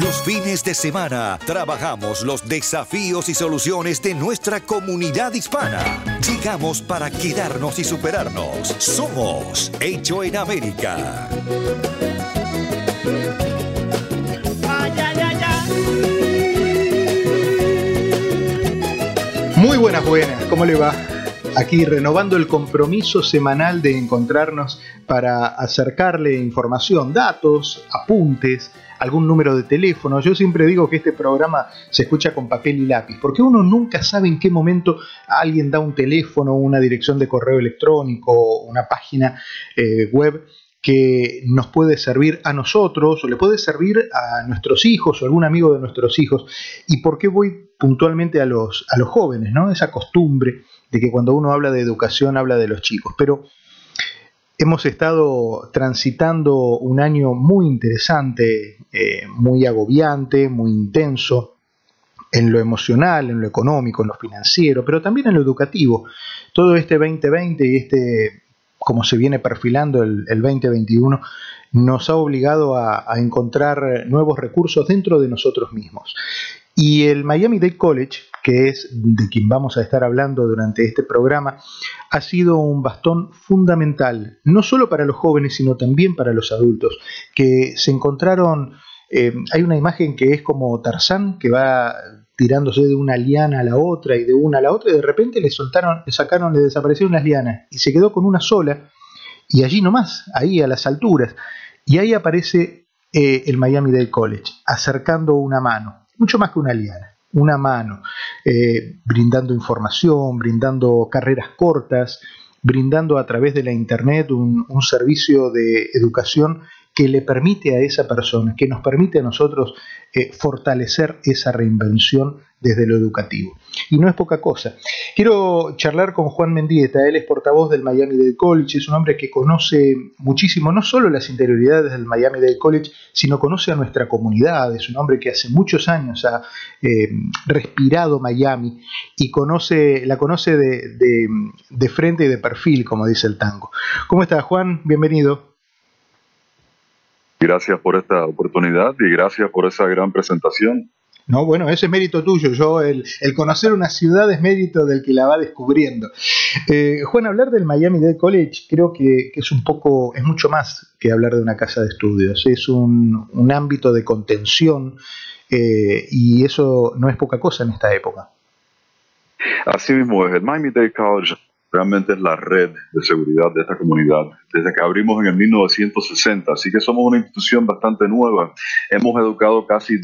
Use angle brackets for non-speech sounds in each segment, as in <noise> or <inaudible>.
Los fines de semana trabajamos los desafíos y soluciones de nuestra comunidad hispana. Llegamos para quedarnos y superarnos. Somos Hecho en América. Muy buenas, buenas, ¿cómo le va? Aquí renovando el compromiso semanal de encontrarnos para acercarle información, datos, apuntes, algún número de teléfono. Yo siempre digo que este programa se escucha con papel y lápiz, porque uno nunca sabe en qué momento alguien da un teléfono, una dirección de correo electrónico, una página eh, web que nos puede servir a nosotros o le puede servir a nuestros hijos o algún amigo de nuestros hijos. ¿Y por qué voy puntualmente a los, a los jóvenes? ¿no? Esa costumbre de que cuando uno habla de educación habla de los chicos. Pero hemos estado transitando un año muy interesante, eh, muy agobiante, muy intenso en lo emocional, en lo económico, en lo financiero, pero también en lo educativo. Todo este 2020 y este como se viene perfilando el, 2021, nos ha obligado a, encontrar nuevos recursos dentro de nosotros mismos. Y el Miami Dade College, que es de quien vamos a estar hablando durante este programa, ha sido un bastón fundamental, no solo para los jóvenes, sino también para los adultos, que se encontraron, eh, hay una imagen que es como Tarzán, que va tirándose de una liana a la otra y de una a la otra, y de repente le soltaron, le sacaron, le desaparecieron las lianas y se quedó con una sola, y allí nomás, ahí a las alturas, y ahí aparece eh, el Miami Dade College, acercando una mano, mucho más que una liana, una mano, eh, brindando información, brindando carreras cortas, brindando a través de la Internet un, un servicio de educación que le permite a esa persona, que nos permite a nosotros eh, fortalecer esa reinvención desde lo educativo. Y no es poca cosa. Quiero charlar con Juan Mendieta, él es portavoz del Miami Dade College, es un hombre que conoce muchísimo, no solo las interioridades del Miami Dade College, sino conoce a nuestra comunidad, es un hombre que hace muchos años ha eh, respirado Miami y conoce, la conoce de, de frente y de perfil, como dice el tango. ¿Cómo está Juan? Bienvenido. Gracias por esta oportunidad y gracias por esa gran presentación. No, bueno, ese es mérito tuyo. Yo, el, conocer una ciudad es mérito del que la va descubriendo. Eh, Juan, hablar del Miami Dade College creo que, es un poco, es mucho más que hablar de una casa de estudios. Es un, ámbito de contención eh, y eso no es poca cosa en esta época. Así mismo es. El Miami Dade College realmente es la red de seguridad de esta comunidad, desde que abrimos en el 1960, así que somos una institución bastante nueva. Hemos educado casi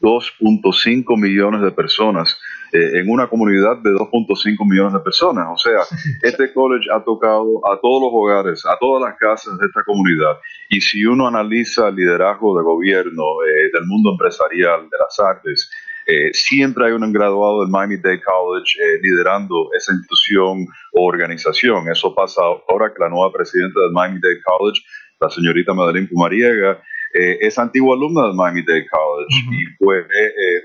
2.5 millones de personas eh, en una comunidad de 2.5 millones de personas. O sea, <laughs> este college ha tocado a todos los hogares, a todas las casas de esta comunidad. Y si uno analiza el liderazgo de gobierno, eh, del mundo empresarial, de las artes, eh, siempre hay un graduado del Miami Dade College eh, liderando esa institución o organización. Eso pasa ahora que la nueva presidenta del Miami Dade College, la señorita Madeline Pumariega, eh, es antigua alumna del Miami Dade College y fue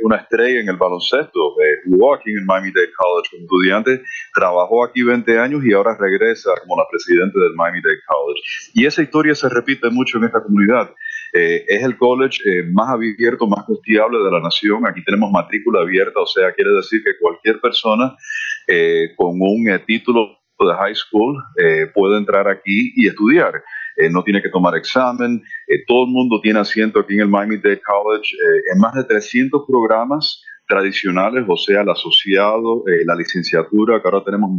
una estrella en el baloncesto. jugó aquí en el Miami Dade College como estudiante, trabajó aquí 20 años y ahora regresa como la presidenta del Miami Dade College. Y esa historia se repite mucho en esta comunidad. Eh, es el college eh, más abierto, más costeable de la nación. Aquí tenemos matrícula abierta, o sea, quiere decir que cualquier persona eh, con un título de high school puede entrar aquí y estudiar. no tiene que tomar examen. todo el mundo tiene asiento aquí en el Miami Dade College en más de 300 programas tradicionales, o sea, el asociado, la licenciatura, que ahora tenemos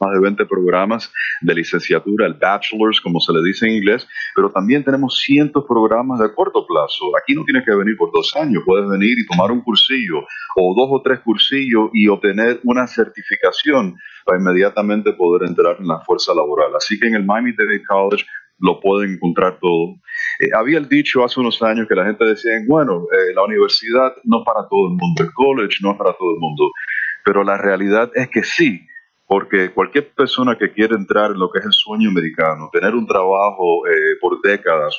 más de 20 programas de licenciatura, el bachelor's, como se le dice en inglés, pero también tenemos cientos de programas de corto plazo. Aquí no tienes que venir por dos años, puedes venir y tomar un cursillo o dos o tres cursillos y obtener una certificación para inmediatamente poder entrar en la fuerza laboral. Así que en el Miami-Dade College lo pueden encontrar todo. Eh, había el dicho hace unos años que la gente decía, bueno, eh, la universidad no es para todo el mundo, el college no es para todo el mundo, pero la realidad es que sí, porque cualquier persona que quiere entrar en lo que es el sueño americano, tener un trabajo eh, por décadas,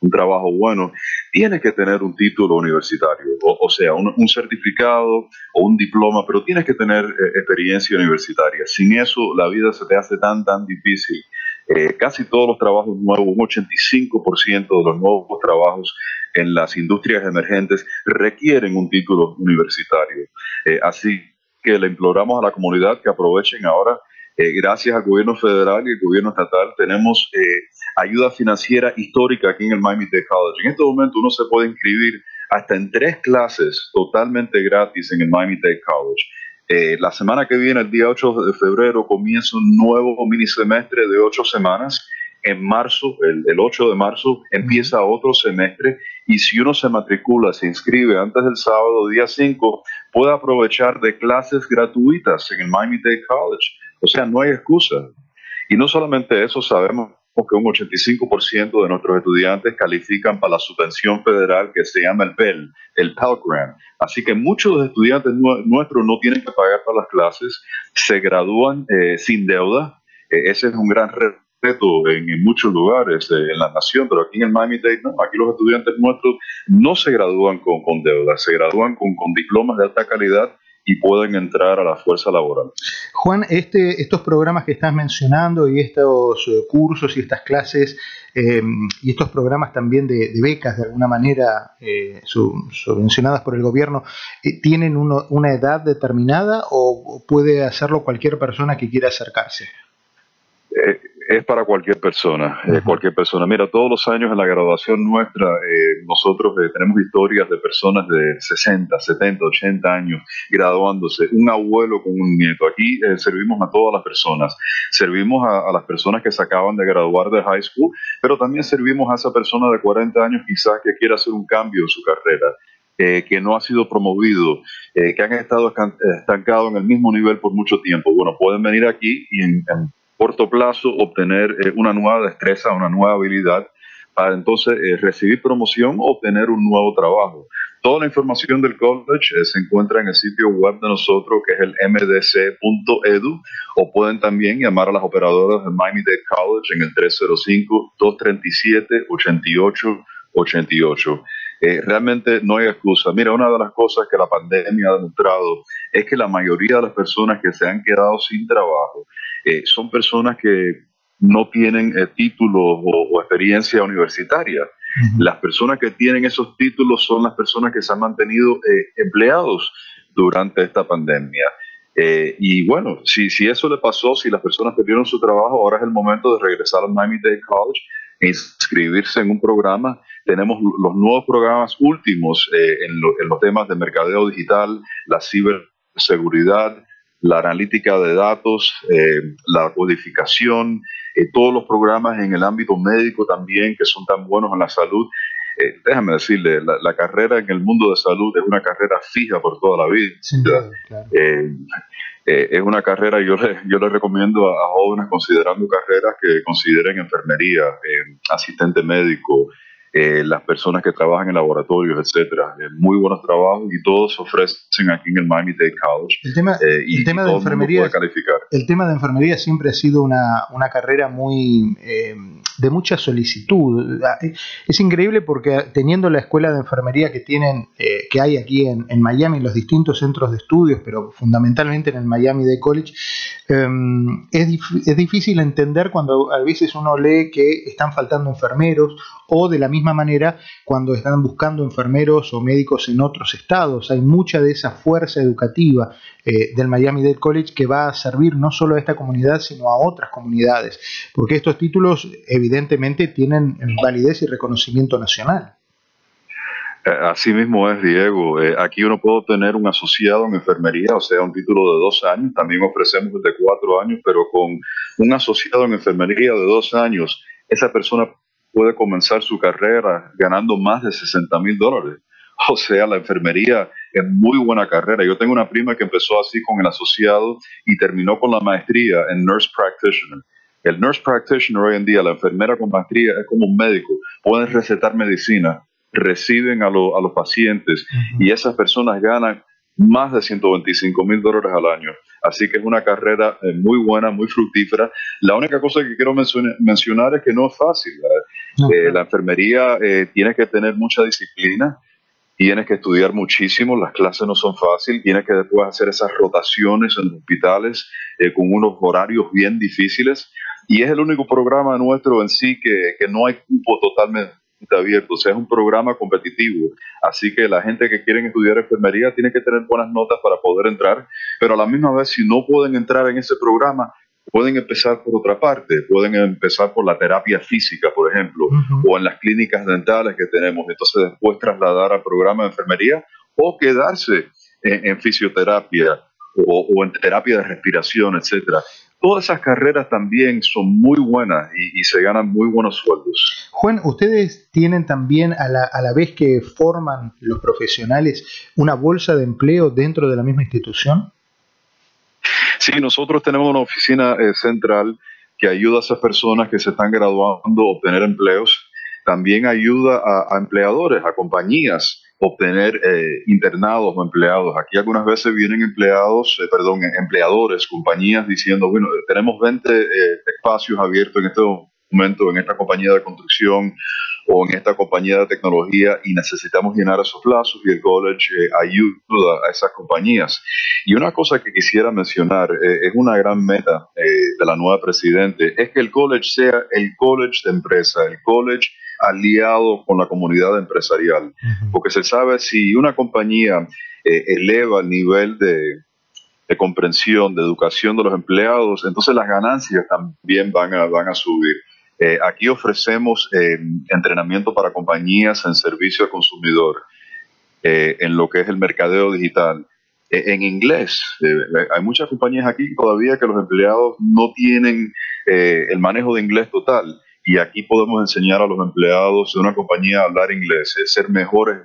un trabajo bueno, tiene que tener un título universitario, o, sea, un, certificado o un diploma, pero tienes que tener experiencia universitaria. Sin eso, la vida se te hace tan, tan difícil. Eh, casi todos los trabajos nuevos, un 85% de los nuevos trabajos en las industrias emergentes requieren un título universitario. Eh, así que le imploramos a la comunidad que aprovechen ahora, eh, gracias al gobierno federal y al gobierno estatal, tenemos ayuda financiera histórica aquí en el Miami Tech College. En este momento uno se puede inscribir hasta en tres clases totalmente gratis en el Miami Tech College. Eh, la semana que viene, el día 8 de febrero, comienza un nuevo mini semestre de ocho semanas. En marzo, el, 8 de marzo, empieza otro semestre y si uno se matricula, se inscribe antes del sábado, día 5, puede aprovechar de clases gratuitas en el Miami-Dade College. O sea, no hay excusa. Y no solamente eso, sabemos que un 85% de nuestros estudiantes califican para la subvención federal que se llama el PEL, el Pell Grant. Así que muchos estudiantes nuestros no tienen que pagar para las clases, se gradúan eh, sin deuda. Eh, ese es un gran reto en, muchos lugares eh, en la nación, pero aquí en el Miami-Dade no. Aquí los estudiantes nuestros no se gradúan con, con deuda, se gradúan con, con diplomas de alta calidad y pueden entrar a la fuerza laboral. Juan, este, estos programas que estás mencionando y estos eh, cursos y estas clases eh, y estos programas también de, becas de alguna manera eh, subvencionadas por el gobierno, ¿tienen una edad determinada o puede hacerlo cualquier persona que quiera acercarse? Es para cualquier persona, eh, cualquier persona. Mira, todos los años en la graduación nuestra, eh, nosotros eh, tenemos historias de personas de 60, 70, 80 años graduándose, un abuelo con un nieto. Aquí servimos a todas las personas, servimos a, las personas que se acaban de graduar de high school, pero también servimos a esa persona de 40 años quizás que quiera hacer un cambio en su carrera. que no ha sido promovido, que han estado estancados en el mismo nivel por mucho tiempo. Bueno, pueden venir aquí y en corto plazo obtener eh, una nueva destreza, una nueva habilidad para entonces eh, recibir promoción o obtener un nuevo trabajo. Toda la información del college eh, se encuentra en el sitio web de nosotros que es el mdc.edu o pueden también llamar a las operadoras de Miami-Dade College en el 305-237-8888. Realmente no hay excusa. Mira, una de las cosas que la pandemia ha demostrado es que la mayoría de las personas que se han quedado sin trabajo eh, son personas que no tienen eh, títulos o, experiencia universitaria. Las personas que tienen esos títulos son las personas que se han mantenido eh, empleados durante esta pandemia. y bueno, si, si eso le pasó, si las personas perdieron su trabajo, ahora es el momento de regresar al Miami-Dade College e inscribirse en un programa. Tenemos los nuevos programas últimos en, en los temas de mercadeo digital, la ciberseguridad, la analítica de datos, eh, la codificación, eh, todos los programas en el ámbito médico también que son tan buenos en la salud. Eh, déjame decirle, la, carrera en el mundo de salud es una carrera fija por toda la vida. es una carrera, yo le, yo le recomiendo a, a, jóvenes considerando carreras que consideren enfermería, asistente médico, eh, las personas que trabajan en laboratorios, etcétera. Eh, muy buenos trabajos y todos ofrecen aquí en el Miami Dade College. El tema, eh, y, el tema de enfermería. El tema de enfermería siempre ha sido una, una carrera muy de mucha solicitud. Ah, es increíble porque teniendo la escuela de enfermería que tienen, que hay aquí en, en, Miami, en los distintos centros de estudios, pero fundamentalmente en el Miami Dade College, em, es, es difícil entender cuando a veces uno lee que están faltando enfermeros o de la misma manera cuando están buscando enfermeros o médicos en otros estados. Hay mucha de esa fuerza educativa eh, del Miami Dade College que va a servir no solo a esta comunidad, sino a otras comunidades, porque estos títulos evidentemente tienen validez y reconocimiento nacional. Eh, así mismo es, Diego. Eh, aquí uno puede obtener un asociado en enfermería, o sea, un título de dos años. También ofrecemos de cuatro años, pero con un asociado en enfermería de dos años, esa persona puede comenzar su carrera ganando más de 60 mil dólares. O sea, la enfermería es muy buena carrera. Yo tengo una prima que empezó así con el asociado y terminó con la maestría en Nurse Practitioner. El Nurse Practitioner hoy en día, la enfermera con maestría, es como un médico. Pueden recetar medicina, reciben a, los pacientes y esas personas ganan más de 125 mil dólares al año. Así que es una carrera eh, muy buena, muy fructífera. La única cosa que quiero mencionar es que no es fácil. Eh, la enfermería eh, tiene que tener mucha disciplina, tienes que estudiar muchísimo, las clases no son fáciles, tienes que después hacer esas rotaciones en hospitales con unos horarios bien difíciles. Y es el único programa nuestro en sí que, que no hay cupo totalmente abierto, o sea, es un programa competitivo. Así que la gente que quiere estudiar enfermería tiene que tener buenas notas para poder entrar, pero a la misma vez, si no pueden entrar en ese programa, pueden empezar por otra parte, pueden empezar por la terapia física, por ejemplo, o en las clínicas dentales que tenemos, entonces después trasladar al programa de enfermería o quedarse en, fisioterapia o, o, en terapia de respiración, etcétera todas esas carreras también son muy buenas y, se ganan muy buenos sueldos. Juan, ¿ustedes tienen también a la, a la, vez que forman los profesionales una bolsa de empleo dentro de la misma institución? Sí, nosotros tenemos una oficina eh, central que ayuda a esas personas que se están graduando a obtener empleos. También ayuda a empleadores, a compañías obtener eh, internados o empleados. Aquí algunas veces vienen empleados, eh, perdón, empleadores, compañías diciendo, bueno, tenemos 20 eh, espacios abiertos en este momento en esta compañía de construcción o en esta compañía de tecnología y necesitamos llenar esos plazos y el college ayuda a esas compañías. Y una cosa que quisiera mencionar, es una gran meta de la nueva presidente, es que el college sea el college de empresa, el college aliado con la comunidad empresarial, porque se sabe si una compañía eh, eleva el nivel de, comprensión, de educación de los empleados, entonces las ganancias también van a, van a subir. Eh, aquí ofrecemos eh, entrenamiento para compañías en servicio al consumidor, en lo que es el mercadeo digital. en inglés, hay muchas compañías aquí todavía que los empleados no tienen el manejo de inglés total y aquí podemos enseñar a los empleados de una compañía a hablar inglés, ser mejores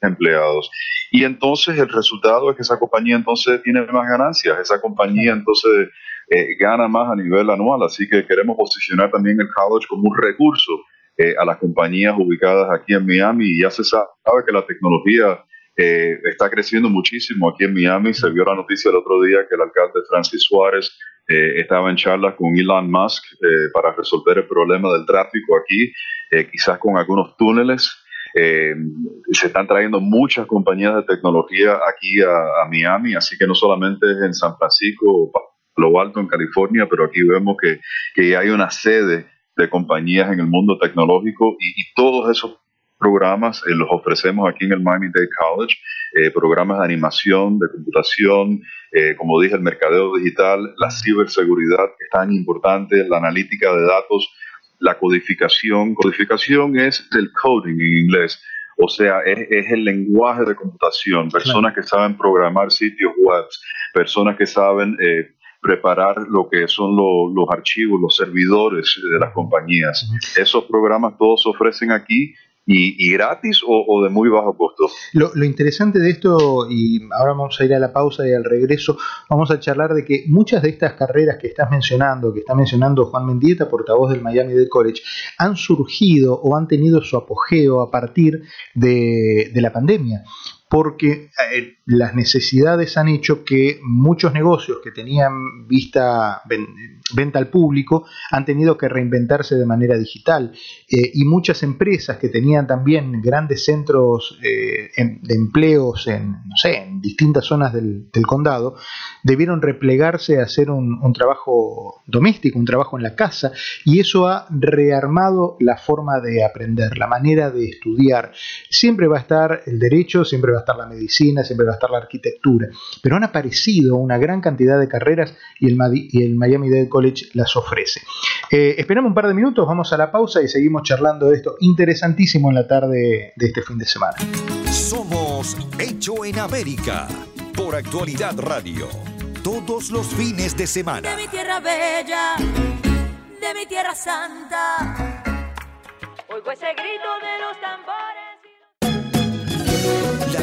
empleados. Y entonces el resultado es que esa compañía entonces tiene más ganancias, esa compañía entonces eh, gana más a nivel anual, así que queremos posicionar también el college como un recurso eh, a las compañías ubicadas aquí en Miami ya se sabe que la tecnología eh, está creciendo muchísimo aquí en Miami. Se vio la noticia el otro día que el alcalde Francis Suárez eh, estaba en charlas con Elon Musk eh, para resolver el problema del tráfico aquí, eh, quizás con algunos túneles. se están trayendo muchas compañías de tecnología aquí a, Miami, así que no solamente es en San Francisco o Palo Alto, en California, pero aquí vemos que, que hay una sede de compañías en el mundo tecnológico y, y todos esos programas los ofrecemos aquí en el Miami-Dade College, programas de animación, de computación, eh, como dije, el mercadeo digital, la ciberseguridad es tan importante, la analítica de datos, la codificación. Codificación es el coding en inglés, o sea, es, el lenguaje de computación, personas que saben programar sitios web, personas que saben eh, preparar lo que son los archivos, los servidores de las compañías. Esos programas todos se ofrecen aquí y, gratis o, de muy bajo costo. Lo, interesante de esto, y ahora vamos a ir a la pausa y al regreso, vamos a charlar de que muchas de estas carreras que estás mencionando, que está mencionando Juan Mendieta, portavoz del Miami Dade College, han surgido o han tenido su apogeo a partir de, de la pandemia porque eh, las necesidades han hecho que muchos negocios que tenían vista venta al público han tenido que reinventarse de manera digital eh, y muchas empresas que tenían también grandes centros eh, de empleos en, no sé, en distintas zonas del, condado debieron replegarse a hacer un, un, trabajo doméstico, un trabajo en la casa y eso ha rearmado la forma de aprender, la manera de estudiar. Siempre va a estar el derecho, siempre va va a estar la medicina, siempre va a estar la arquitectura, pero han aparecido una gran cantidad de carreras y el, y el Miami-Dade College las ofrece. Eh, esperamos un par de minutos, vamos a la pausa y seguimos charlando de esto interesantísimo en la tarde de este fin de semana. Somos Hecho en América por Actualidad Radio, todos los fines de semana. De mi tierra bella, de mi tierra santa, oigo ese grito de los tambores.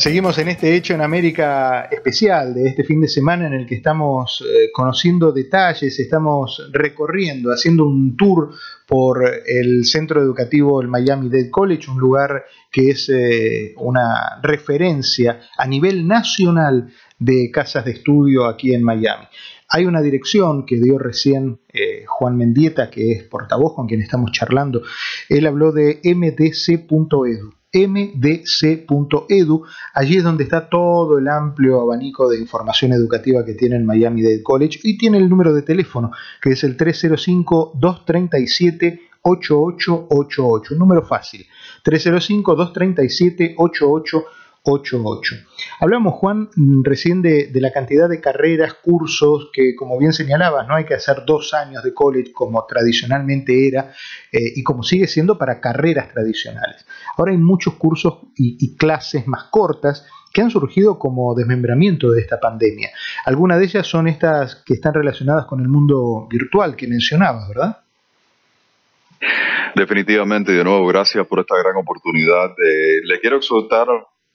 Seguimos en este hecho en América especial de este fin de semana en el que estamos eh, conociendo detalles, estamos recorriendo, haciendo un tour por el centro educativo el Miami Dade College, un lugar que es eh, una referencia a nivel nacional de casas de estudio aquí en Miami. Hay una dirección que dio recién eh, Juan Mendieta, que es portavoz con quien estamos charlando. Él habló de mdc.edu mdc.edu. Allí es donde está todo el amplio abanico de información educativa que tiene el Miami Dade College y tiene el número de teléfono que es el 305-237. 8888, un número fácil, 305-237-8888. 88. Hablamos, Juan, recién de, la cantidad de carreras, cursos que, como bien señalabas, no hay que hacer dos años de college como tradicionalmente era eh, y como sigue siendo para carreras tradicionales. Ahora hay muchos cursos y, clases más cortas que han surgido como desmembramiento de esta pandemia. Algunas de ellas son estas que están relacionadas con el mundo virtual que mencionabas, ¿verdad? Definitivamente, de nuevo, gracias por esta gran oportunidad. le quiero exhortar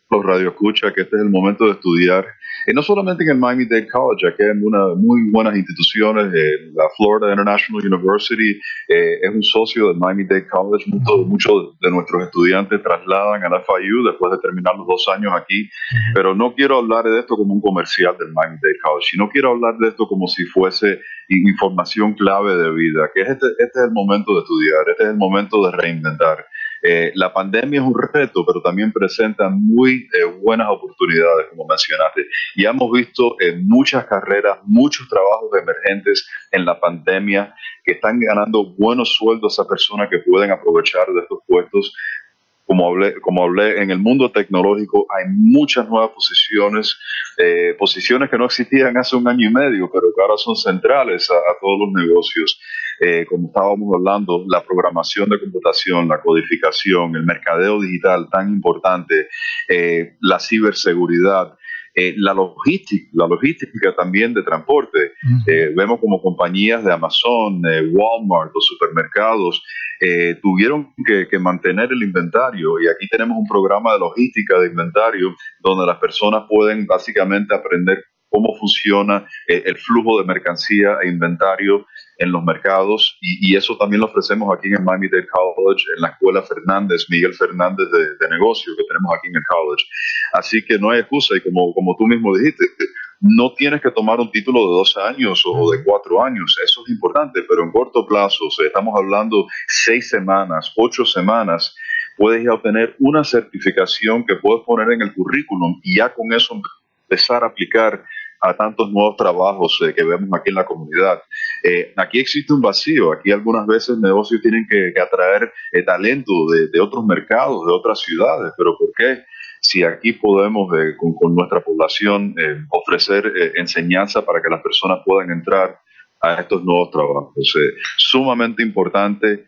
los radioescuchas que este es el momento de estudiar, y no solamente en el Miami-Dade College, aquí hay una, muy buenas instituciones, eh, la Florida International University eh, es un socio del Miami-Dade College, muchos de nuestros estudiantes trasladan a la FIU después de terminar los dos años aquí, pero no quiero hablar de esto como un comercial del Miami-Dade College, sino quiero hablar de esto como si fuese información clave de vida, que este, este es el momento de estudiar, este es el momento de reinventar. Eh, la pandemia es un reto, pero también presenta muy eh, buenas oportunidades, como mencionaste. Y hemos visto en muchas carreras, muchos trabajos emergentes en la pandemia que están ganando buenos sueldos a personas que pueden aprovechar de estos puestos como hablé, como hablé, en el mundo tecnológico hay muchas nuevas posiciones, eh, posiciones que no existían hace un año y medio, pero que ahora son centrales a, todos los negocios. Eh, como estábamos hablando, la programación de computación, la codificación, el mercadeo digital tan importante, eh, la ciberseguridad. Eh, la logística, la logística también de transporte. Eh, vemos como compañías de Amazon, eh, Walmart, los supermercados tuvieron que, que, mantener el inventario y aquí tenemos un programa de logística de inventario donde las personas pueden básicamente aprender cómo funciona el flujo de mercancía e inventario en los mercados y, eso también lo ofrecemos aquí en el Miami Dade College, en la escuela Fernández, Miguel Fernández de, de, negocio que tenemos aquí en el college. Así que no hay excusa y como, como tú mismo dijiste, no tienes que tomar un título de dos años o de cuatro años, eso es importante, pero en corto plazo, o estamos hablando seis semanas, ocho semanas, puedes ya obtener una certificación que puedes poner en el currículum y ya con eso empezar a aplicar a tantos nuevos trabajos eh, que vemos aquí en la comunidad. Eh, aquí existe un vacío, aquí algunas veces negocios tienen que, atraer eh, talento de, otros mercados, de otras ciudades, pero ¿por qué? Si aquí podemos con, nuestra población ofrecer enseñanza para que las personas puedan entrar a estos nuevos trabajos. sumamente importante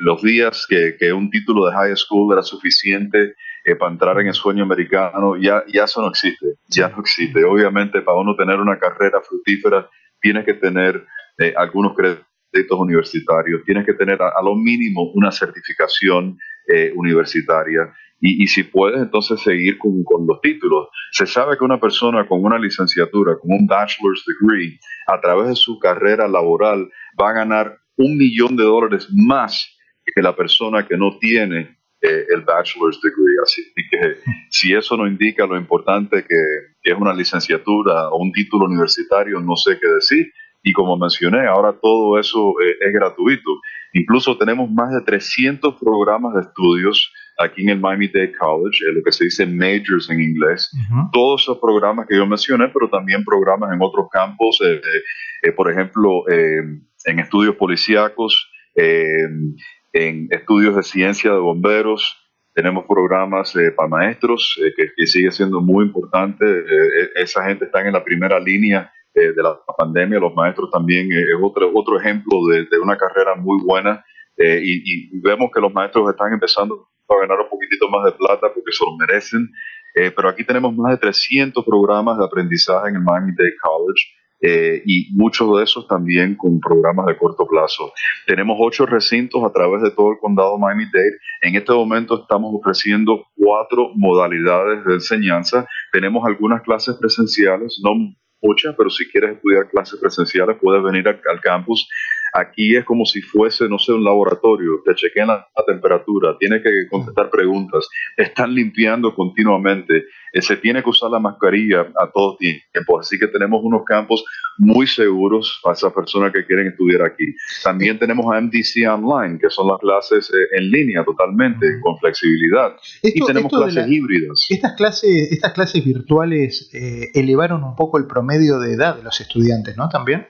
los días que, que, un título de high school era suficiente para entrar en el sueño americano, ya, ya eso no existe, ya no existe. Obviamente, para uno tener una carrera fructífera, tienes que tener eh, algunos créditos universitarios, tienes que tener a, lo mínimo una certificación eh, universitaria. Y, y, si puedes entonces seguir con, con, los títulos. Se sabe que una persona con una licenciatura, con un bachelor's degree, a través de su carrera laboral, va a ganar un millón de dólares más que la persona que no tiene eh, el bachelor's degree. Así que si eso no indica lo importante que, es una licenciatura o un título universitario, no sé qué decir. Y como mencioné, ahora todo eso eh, es gratuito. Incluso tenemos más de 300 programas de estudios aquí en el Miami-Dade College, lo que se dice majors en inglés. Todos esos programas que yo mencioné, pero también programas en otros campos, por ejemplo, en estudios policíacos, en estudios de ciencia de bomberos, tenemos programas eh, para maestros, eh, que, sigue siendo muy importante. Eh, esa gente está en la primera línea de la pandemia. Los maestros también es otro, otro ejemplo de, una carrera muy buena. Y, y, vemos que los maestros están empezando a ganar un poquitito más de plata porque se lo merecen. pero aquí tenemos más de 300 programas de aprendizaje en el Miami-Dade College. Eh, y muchos de esos también con programas de corto plazo. Tenemos ocho recintos a través de todo el condado Miami-Dade. En este momento estamos ofreciendo cuatro modalidades de enseñanza. Tenemos algunas clases presenciales, no muchas, pero si quieres estudiar clases presenciales puedes venir al campus Aquí es como si fuese, no sé, un laboratorio, te chequean la, temperatura, tiene que contestar preguntas, están limpiando continuamente, eh, se tiene que usar la mascarilla a todo tiempo, así que tenemos unos campos muy seguros para esas personas que quieren estudiar aquí. También tenemos a MDC Online, que son las clases eh, en línea totalmente, con flexibilidad. y tenemos clases híbridas. Estas clases, estas clases virtuales eh, elevaron un poco el promedio de edad de los estudiantes, ¿no? También.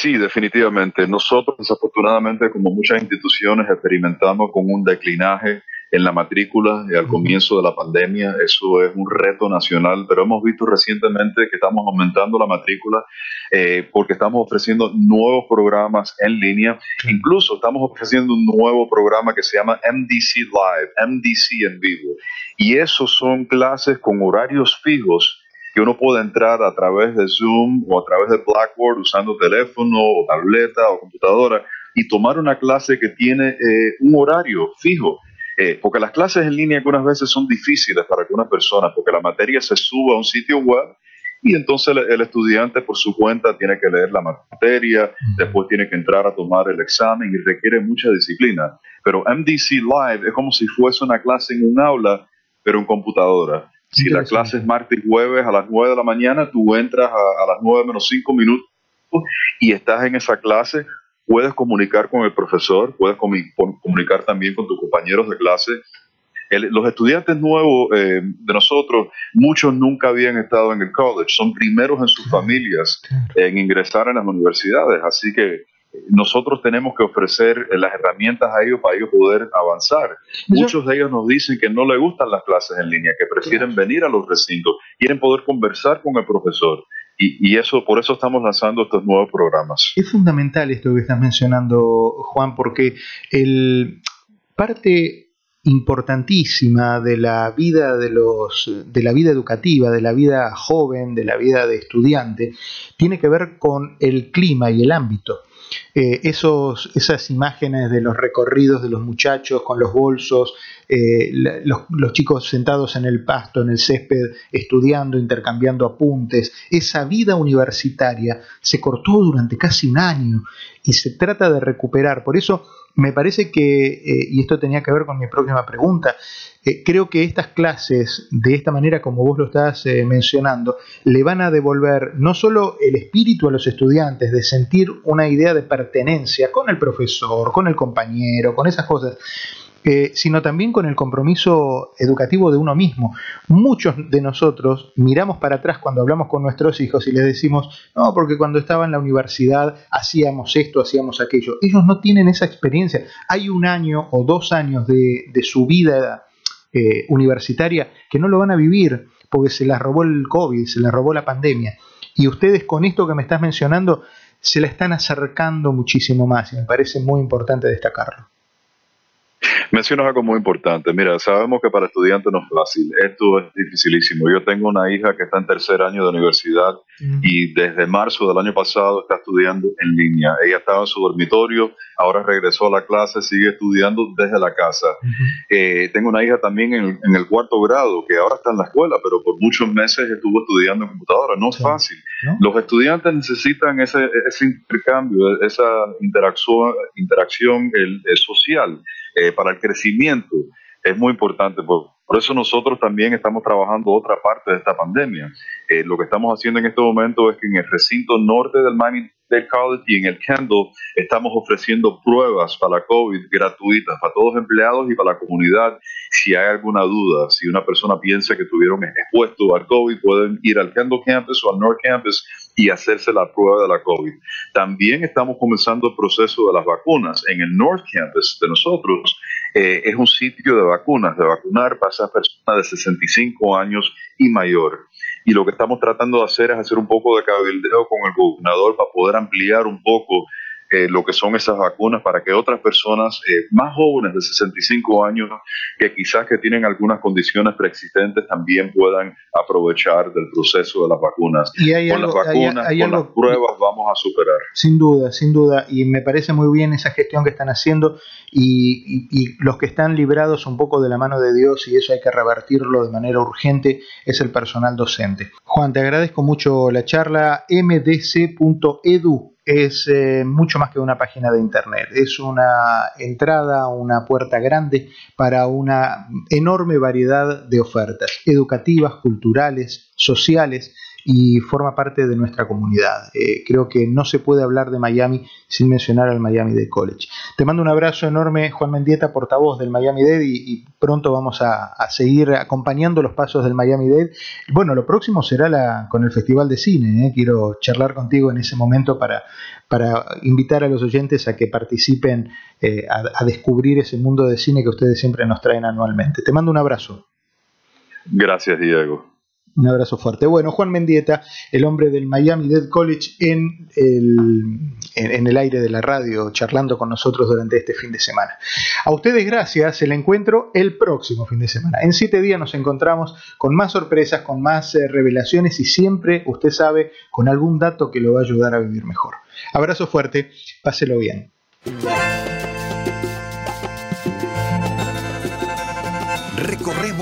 Sí, definitivamente. Nosotros, desafortunadamente, como muchas instituciones, experimentamos con un declinaje en la matrícula al comienzo de la pandemia. Eso es un reto nacional, pero hemos visto recientemente que estamos aumentando la matrícula eh, porque estamos ofreciendo nuevos programas en línea. Incluso estamos ofreciendo un nuevo programa que se llama MDC Live, MDC en vivo. Y esos son clases con horarios fijos que uno puede entrar a través de Zoom o a través de Blackboard usando teléfono o tableta o computadora y tomar una clase que tiene eh, un horario fijo. Eh, porque las clases en línea algunas veces son difíciles para algunas personas, porque la materia se sube a un sitio web y entonces el, estudiante por su cuenta tiene que leer la materia, después tiene que entrar a tomar el examen y requiere mucha disciplina. Pero MDC Live es como si fuese una clase en un aula, pero en computadora. Si la clase es martes y jueves a las 9 de la mañana, tú entras a, las 9 menos 5 minutos y estás en esa clase, puedes comunicar con el profesor, puedes comunicar también con tus compañeros de clase. los estudiantes nuevos eh, de nosotros, muchos nunca habían estado en el college, son primeros en sus familias en ingresar en las universidades, así que nosotros tenemos que ofrecer las herramientas a ellos para ellos poder avanzar. Muchos de ellos nos dicen que no les gustan las clases en línea, que prefieren venir a los recintos, quieren poder conversar con el profesor. Y, eso, por eso estamos lanzando estos nuevos programas. Es fundamental esto que estás mencionando, Juan, porque el parte importantísima de la vida de los de la vida educativa, de la vida joven, de la vida de estudiante, tiene que ver con el clima y el ámbito. Eh, esos, esas imágenes de los recorridos de los muchachos con los bolsos, eh, los, chicos sentados en el pasto, en el césped, estudiando, intercambiando apuntes, esa vida universitaria se cortó durante casi un año y se trata de recuperar. Por eso me parece que, eh, y esto tenía que ver con mi próxima pregunta, eh, creo que estas clases, de esta manera como vos lo estás eh, mencionando, le van a devolver no solo el espíritu a los estudiantes de sentir una idea de pertenencia con el profesor, con el compañero, con esas cosas, eh, sino también con el compromiso educativo de uno mismo. Muchos de nosotros miramos para atrás cuando hablamos con nuestros hijos y les decimos, no, porque cuando estaba en la universidad hacíamos esto, hacíamos aquello. Ellos no tienen esa experiencia. Hay un año o dos años de, su vida eh, universitaria que no lo van a vivir porque se las robó el COVID, se les robó la pandemia. Y ustedes con esto que me estás mencionando se la están acercando muchísimo más y me parece muy importante destacarlo. Mencionas algo muy importante. Mira, sabemos que para estudiantes no es fácil. Esto es dificilísimo. Yo tengo una hija que está en tercer año de universidad y desde marzo del año pasado está estudiando en línea. Ella estaba en su dormitorio, ahora regresó a la clase, sigue estudiando desde la casa. Eh, tengo una hija también en, el cuarto grado que ahora está en la escuela, pero por muchos meses estuvo estudiando en computadora. No es fácil. Los estudiantes necesitan ese, ese intercambio, esa interacción, interacción el, social. Eh, para el crecimiento es muy importante. Por, eso nosotros también estamos trabajando otra parte de esta pandemia. Eh, lo que estamos haciendo en este momento es que en el recinto norte del Miami Dade College y en el Kendall estamos ofreciendo pruebas para COVID gratuitas para todos los empleados y para la comunidad. Si hay alguna duda, si una persona piensa que tuvieron expuesto al COVID, pueden ir al Kendall Campus o al North Campus y hacerse la prueba de la COVID. También estamos comenzando el proceso de las vacunas. En el North Campus de nosotros eh, es un sitio de vacunas, de vacunar para esas personas de 65 años y mayor. Y lo que estamos tratando de hacer es hacer un poco de cabildeo con el gobernador para poder ampliar un poco eh, lo que son esas vacunas para que otras personas eh, más jóvenes de 65 años que quizás que tienen algunas condiciones preexistentes también puedan aprovechar del proceso de las vacunas. Y hay con algo- las vacunas, hay- hay con algo- las pruebas vamos a superar. Sin duda, sin duda, y me parece muy bien esa gestión que están haciendo y, y- y los que están librados un poco de la mano de Dios y eso hay que revertirlo de manera urgente es el personal docente. Juan, te agradezco mucho la charla. mdc.edu es eh, mucho más que una página de internet, es una entrada, una puerta grande para una enorme variedad de ofertas educativas, culturales, sociales y forma parte de nuestra comunidad. Eh, creo que no se puede hablar de Miami sin mencionar al Miami Dade College. Te mando un abrazo enorme, Juan Mendieta, portavoz del Miami Dade, y, pronto vamos a, a seguir acompañando los pasos del Miami Dade. Bueno, lo próximo será con el Festival de Cine. ¿eh? Quiero charlar contigo en ese momento para, para invitar a los oyentes a que participen eh, a, a descubrir ese mundo de cine que ustedes siempre nos traen anualmente. Te mando un abrazo. Gracias, Diego. Un abrazo fuerte. Bueno, Juan Mendieta, el hombre del Miami Dead College en el, aire de la radio, charlando con nosotros durante este fin de semana. A ustedes gracias, el encuentro el próximo fin de semana. En siete días nos encontramos con más sorpresas, con más eh, revelaciones y siempre, usted sabe, con algún dato que lo va a ayudar a vivir mejor. Abrazo fuerte, páselo bien.